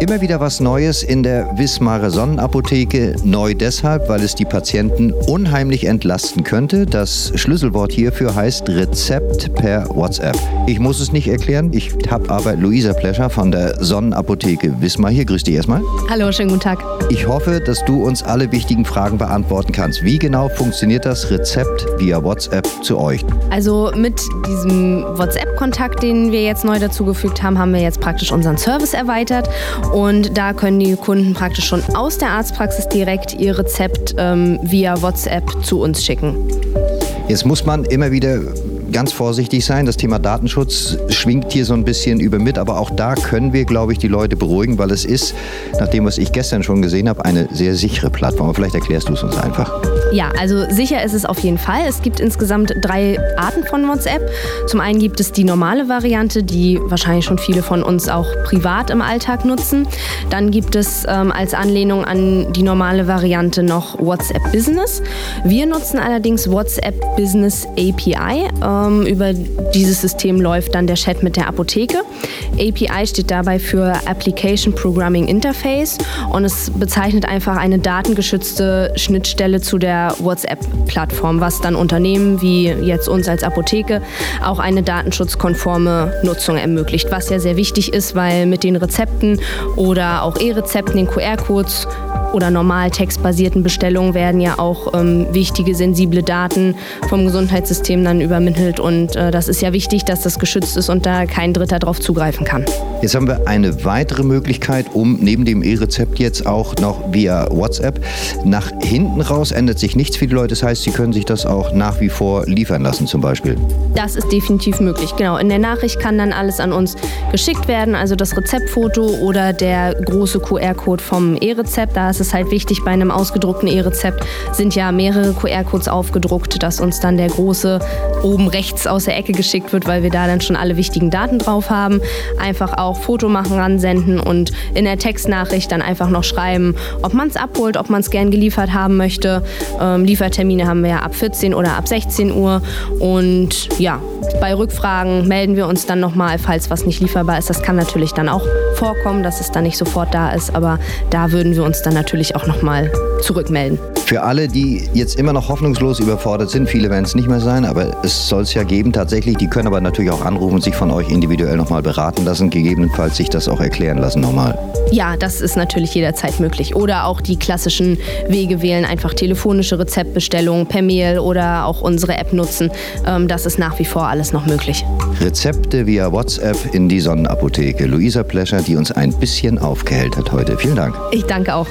Immer wieder was Neues in der Wismarer Sonnenapotheke. Neu deshalb, weil es die Patienten unheimlich entlasten könnte. Das Schlüsselwort hierfür heißt Rezept per WhatsApp. Ich muss es nicht erklären. Ich habe aber Luisa Plescher von der Sonnenapotheke Wismar hier. Grüß dich erstmal. Hallo, schönen guten Tag. Ich hoffe, dass du uns alle wichtigen Fragen beantworten kannst. Wie genau funktioniert das Rezept via WhatsApp zu euch? Also mit diesem WhatsApp-Kontakt, den wir jetzt neu dazugefügt haben, haben wir jetzt praktisch unseren Service erweitert und da können die Kunden praktisch schon aus der Arztpraxis direkt ihr Rezept ähm, via WhatsApp zu uns schicken. Jetzt muss man immer wieder ganz vorsichtig sein. Das Thema Datenschutz schwingt hier so ein bisschen über mit, aber auch da können wir, glaube ich, die Leute beruhigen, weil es ist, nach dem, was ich gestern schon gesehen habe, eine sehr sichere Plattform. Vielleicht erklärst du es uns einfach. Ja, also sicher ist es auf jeden Fall. Es gibt insgesamt drei Arten von WhatsApp. Zum einen gibt es die normale Variante, die wahrscheinlich schon viele von uns auch privat im Alltag nutzen. Dann gibt es ähm, als Anlehnung an die normale Variante noch WhatsApp Business. Wir nutzen allerdings WhatsApp Business API. Ähm, über dieses System läuft dann der Chat mit der Apotheke. API steht dabei für Application Programming Interface und es bezeichnet einfach eine datengeschützte Schnittstelle zu der WhatsApp-Plattform, was dann Unternehmen wie jetzt uns als Apotheke auch eine datenschutzkonforme Nutzung ermöglicht, was ja sehr wichtig ist, weil mit den Rezepten oder auch E-Rezepten, den QR-Codes oder normal textbasierten Bestellungen werden ja auch ähm, wichtige, sensible Daten vom Gesundheitssystem dann übermittelt. Und äh, das ist ja wichtig, dass das geschützt ist und da kein Dritter darauf zugreifen kann. Jetzt haben wir eine weitere Möglichkeit, um neben dem E-Rezept jetzt auch noch via WhatsApp nach hinten raus ändert sich nichts für die Leute. Das heißt, sie können sich das auch nach wie vor liefern lassen zum Beispiel. Das ist definitiv möglich. Genau. In der Nachricht kann dann alles an uns geschickt werden, also das Rezeptfoto oder der große QR-Code vom E-Rezept. Da ist ist es halt wichtig, bei einem ausgedruckten E-Rezept sind ja mehrere QR-Codes aufgedruckt, dass uns dann der große oben rechts aus der Ecke geschickt wird, weil wir da dann schon alle wichtigen Daten drauf haben. Einfach auch Foto machen, ransenden und in der Textnachricht dann einfach noch schreiben, ob man es abholt, ob man es gern geliefert haben möchte. Ähm, Liefertermine haben wir ja ab 14 oder ab 16 Uhr und ja, bei Rückfragen melden wir uns dann nochmal, falls was nicht lieferbar ist. Das kann natürlich dann auch vorkommen, dass es dann nicht sofort da ist, aber da würden wir uns dann natürlich auch nochmal zurückmelden. Für alle, die jetzt immer noch hoffnungslos überfordert sind, viele werden es nicht mehr sein, aber es soll es ja geben tatsächlich. Die können aber natürlich auch anrufen und sich von euch individuell nochmal beraten lassen, gegebenenfalls sich das auch erklären lassen nochmal. Ja, das ist natürlich jederzeit möglich. Oder auch die klassischen Wege wählen, einfach telefonische Rezeptbestellungen per Mail oder auch unsere App nutzen. Ähm, das ist nach wie vor alles noch möglich. Rezepte via WhatsApp in die Sonnenapotheke. Luisa Plescher, die uns ein bisschen aufgehellt hat heute. Vielen Dank. Ich danke auch.